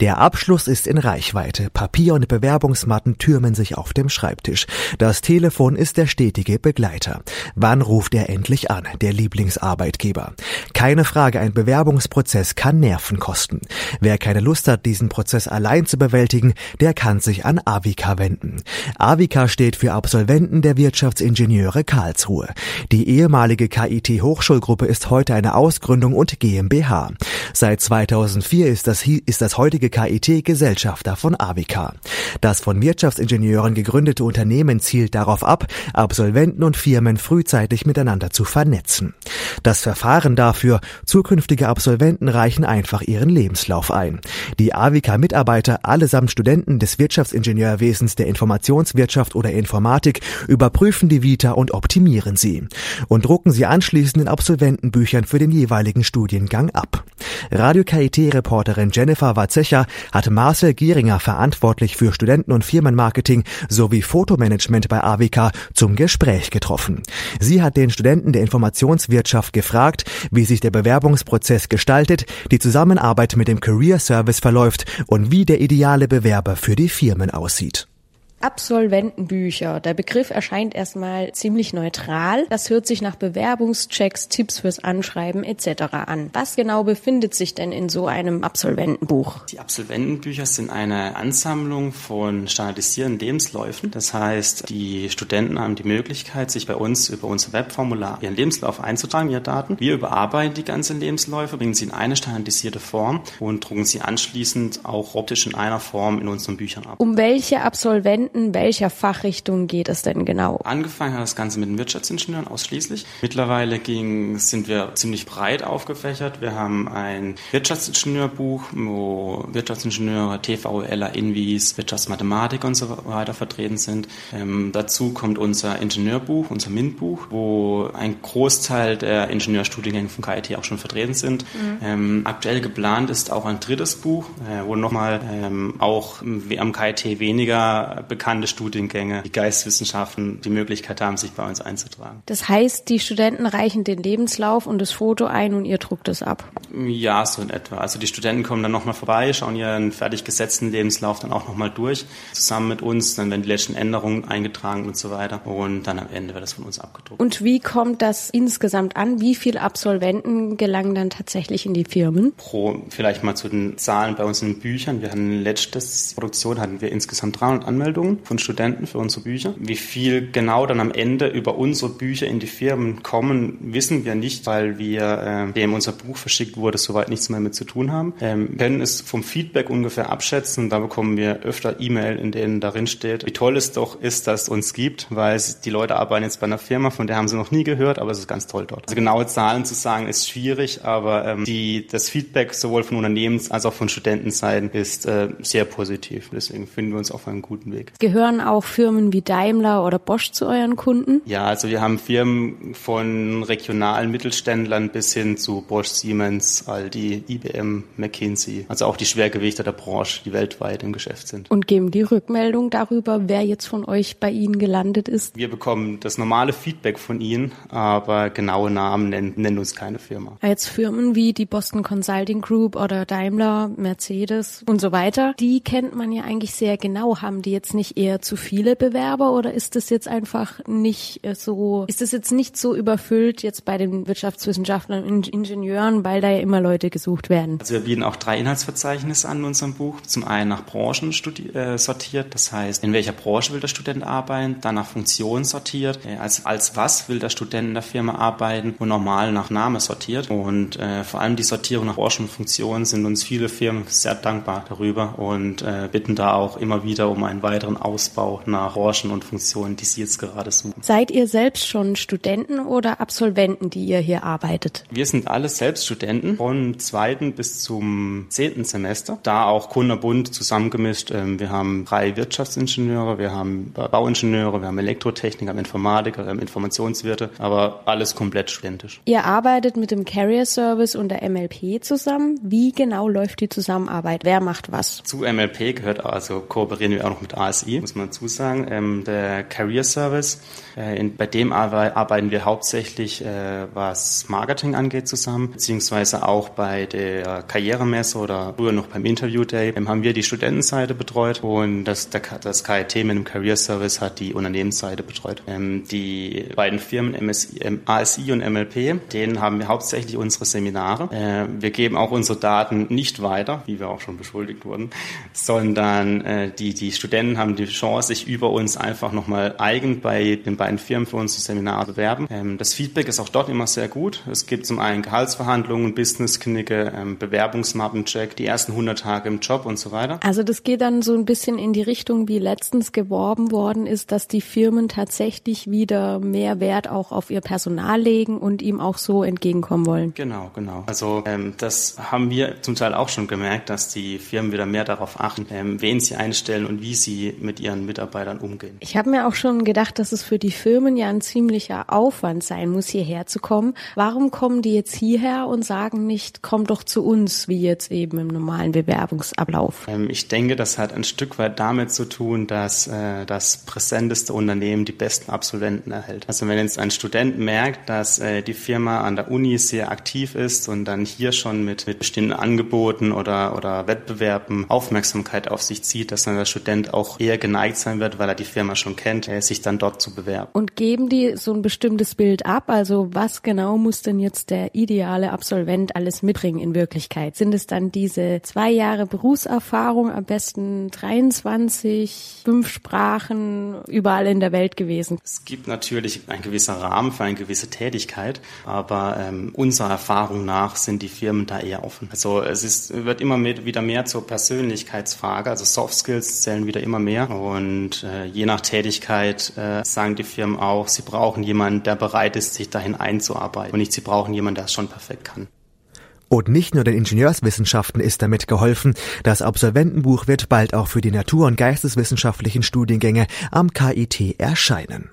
Der Abschluss ist in Reichweite. Papier und Bewerbungsmatten türmen sich auf dem Schreibtisch. Das Telefon ist der stetige Begleiter. Wann ruft er endlich an, der Lieblingsarbeitgeber? Keine Frage, ein Bewerbungsprozess kann Nerven kosten. Wer keine Lust hat, diesen Prozess allein zu bewältigen, der kann sich an Avika wenden. Avika steht für Absolventen der Wirtschaftsingenieure Karlsruhe. Die ehemalige KIT Hochschulgruppe ist heute eine Ausgründung und GmbH. Seit 2004 ist das, ist das heutige KIT Gesellschafter von Avica. Das von Wirtschaftsingenieuren gegründete Unternehmen zielt darauf ab, Absolventen und Firmen frühzeitig miteinander zu vernetzen. Das Verfahren dafür, zukünftige Absolventen reichen einfach ihren Lebenslauf ein. Die Avica-Mitarbeiter, allesamt Studenten des Wirtschaftsingenieurwesens der Informationswirtschaft oder Informatik, überprüfen die Vita und optimieren sie und drucken sie anschließend in Absolventenbüchern für den jeweiligen Studiengang ab. Radio KIT-Reporterin Jennifer Sprecher hat Marcel Gieringer, verantwortlich für Studenten- und Firmenmarketing sowie Fotomanagement bei AWK, zum Gespräch getroffen. Sie hat den Studenten der Informationswirtschaft gefragt, wie sich der Bewerbungsprozess gestaltet, die Zusammenarbeit mit dem Career Service verläuft und wie der ideale Bewerber für die Firmen aussieht. Absolventenbücher. Der Begriff erscheint erstmal ziemlich neutral. Das hört sich nach Bewerbungschecks, Tipps fürs Anschreiben etc. an. Was genau befindet sich denn in so einem Absolventenbuch? Die Absolventenbücher sind eine Ansammlung von standardisierten Lebensläufen. Das heißt, die Studenten haben die Möglichkeit, sich bei uns über unser Webformular ihren Lebenslauf einzutragen, ihre Daten. Wir überarbeiten die ganzen Lebensläufe, bringen sie in eine standardisierte Form und drucken sie anschließend auch optisch in einer Form in unseren Büchern ab. Um welche Absolventen Studenten, welcher Fachrichtung geht es denn genau? Angefangen hat das Ganze mit den Wirtschaftsingenieuren ausschließlich. Mittlerweile ging, sind wir ziemlich breit aufgefächert. Wir haben ein Wirtschaftsingenieurbuch, wo Wirtschaftsingenieure, TVLer, Invis, Wirtschaftsmathematik und so weiter vertreten sind. Ähm, dazu kommt unser Ingenieurbuch, unser MINT-Buch, wo ein Großteil der Ingenieurstudiengänge von KIT auch schon vertreten sind. Mhm. Ähm, aktuell geplant ist auch ein drittes Buch, äh, wo nochmal ähm, auch am KIT weniger bekannte Studiengänge, die Geistwissenschaften die Möglichkeit haben, sich bei uns einzutragen. Das heißt, die Studenten reichen den Lebenslauf und das Foto ein und ihr druckt es ab? Ja, so in etwa. Also die Studenten kommen dann nochmal vorbei, schauen ihren fertig gesetzten Lebenslauf dann auch nochmal durch, zusammen mit uns, dann werden die letzten Änderungen eingetragen und so weiter und dann am Ende wird das von uns abgedruckt. Und wie kommt das insgesamt an? Wie viele Absolventen gelangen dann tatsächlich in die Firmen? Pro, vielleicht mal zu den Zahlen bei uns in den Büchern. Wir hatten letztes Produktion hatten wir insgesamt 300 Anmeldungen Empfehlungen von Studenten für unsere Bücher. Wie viel genau dann am Ende über unsere Bücher in die Firmen kommen, wissen wir nicht, weil wir, äh, dem unser Buch verschickt wurde, soweit nichts mehr mit zu tun haben. Ähm, können es vom Feedback ungefähr abschätzen. Da bekommen wir öfter E-Mail, in denen darin steht, wie toll es doch ist, dass es uns gibt, weil die Leute arbeiten jetzt bei einer Firma, von der haben sie noch nie gehört, aber es ist ganz toll dort. Also genaue Zahlen zu sagen ist schwierig, aber ähm, die, das Feedback sowohl von Unternehmens- als auch von Studentenseiten ist äh, sehr positiv. Deswegen finden wir uns auf einem guten Weg. Gehören auch Firmen wie Daimler oder Bosch zu euren Kunden? Ja, also wir haben Firmen von regionalen Mittelständlern bis hin zu Bosch, Siemens, Aldi, IBM, McKinsey. Also auch die Schwergewichte der Branche, die weltweit im Geschäft sind. Und geben die Rückmeldung darüber, wer jetzt von euch bei Ihnen gelandet ist? Wir bekommen das normale Feedback von Ihnen, aber genaue Namen nennen, nennen uns keine Firma. Jetzt Firmen wie die Boston Consulting Group oder Daimler, Mercedes und so weiter, die kennt man ja eigentlich sehr genau. Haben die jetzt nicht nicht eher zu viele Bewerber oder ist es jetzt einfach nicht äh, so, ist es jetzt nicht so überfüllt jetzt bei den Wirtschaftswissenschaftlern und Ingenieuren, weil da ja immer Leute gesucht werden? Also wir bieten auch drei Inhaltsverzeichnisse an in unserem Buch. Zum einen nach Branchen äh, sortiert, das heißt, in welcher Branche will der Student arbeiten, dann nach Funktion sortiert, äh, als, als was will der Student in der Firma arbeiten und normal nach Name sortiert. Und äh, vor allem die Sortierung nach Branchen und Funktionen sind uns viele Firmen sehr dankbar darüber und äh, bitten da auch immer wieder um einen weiteren Ausbau nach Branchen und Funktionen, die Sie jetzt gerade suchen. Seid ihr selbst schon Studenten oder Absolventen, die ihr hier arbeitet? Wir sind alle selbst Studenten von zweiten bis zum zehnten Semester, da auch kunderbunt zusammengemischt. Ähm, wir haben drei Wirtschaftsingenieure, wir haben Bauingenieure, wir haben Elektrotechniker, wir haben Informatiker, wir haben Informationswirte, aber alles komplett studentisch. Ihr arbeitet mit dem Carrier Service und der MLP zusammen. Wie genau läuft die Zusammenarbeit? Wer macht was? Zu MLP gehört also kooperieren wir auch noch mit ASI ASI, muss man zusagen. Ähm, der Career Service, äh, in, bei dem arbeiten wir hauptsächlich, äh, was Marketing angeht, zusammen, beziehungsweise auch bei der Karrieremesse oder früher noch beim Interview Day ähm, haben wir die Studentenseite betreut und das, der, das KIT mit dem Career Service hat die Unternehmensseite betreut. Ähm, die beiden Firmen MSI, ASI und MLP, denen haben wir hauptsächlich unsere Seminare. Äh, wir geben auch unsere Daten nicht weiter, wie wir auch schon beschuldigt wurden, sondern äh, die, die Studenten haben die Chance, sich über uns einfach nochmal eigen bei den beiden Firmen für unsere Seminare bewerben. Ähm, das Feedback ist auch dort immer sehr gut. Es gibt zum einen Gehaltsverhandlungen, Businessknicke, ähm, Bewerbungsmappencheck, die ersten 100 Tage im Job und so weiter. Also das geht dann so ein bisschen in die Richtung, wie letztens geworben worden ist, dass die Firmen tatsächlich wieder mehr Wert auch auf ihr Personal legen und ihm auch so entgegenkommen wollen. Genau, genau. Also ähm, das haben wir zum Teil auch schon gemerkt, dass die Firmen wieder mehr darauf achten, ähm, wen sie einstellen und wie sie mit ihren Mitarbeitern umgehen. Ich habe mir auch schon gedacht, dass es für die Firmen ja ein ziemlicher Aufwand sein muss, hierher zu kommen. Warum kommen die jetzt hierher und sagen nicht, komm doch zu uns, wie jetzt eben im normalen Bewerbungsablauf? Ähm, ich denke, das hat ein Stück weit damit zu tun, dass äh, das präsenteste Unternehmen die besten Absolventen erhält. Also wenn jetzt ein Student merkt, dass äh, die Firma an der Uni sehr aktiv ist und dann hier schon mit, mit bestimmten Angeboten oder, oder Wettbewerben Aufmerksamkeit auf sich zieht, dass dann der Student auch eher geneigt sein wird, weil er die Firma schon kennt, äh, sich dann dort zu bewerben. Und geben die so ein bestimmtes Bild ab? Also was genau muss denn jetzt der ideale Absolvent alles mitbringen in Wirklichkeit? Sind es dann diese zwei Jahre Berufserfahrung, am besten 23, fünf Sprachen, überall in der Welt gewesen? Es gibt natürlich ein gewisser Rahmen für eine gewisse Tätigkeit, aber ähm, unserer Erfahrung nach sind die Firmen da eher offen. Also es ist, wird immer mehr, wieder mehr zur Persönlichkeitsfrage, also Soft Skills zählen wieder immer mehr und äh, je nach Tätigkeit äh, sagen die Firmen auch, sie brauchen jemanden, der bereit ist, sich dahin einzuarbeiten und nicht sie brauchen jemanden, der es schon perfekt kann. Und nicht nur den Ingenieurswissenschaften ist damit geholfen. Das Absolventenbuch wird bald auch für die Natur- und Geisteswissenschaftlichen Studiengänge am KIT erscheinen.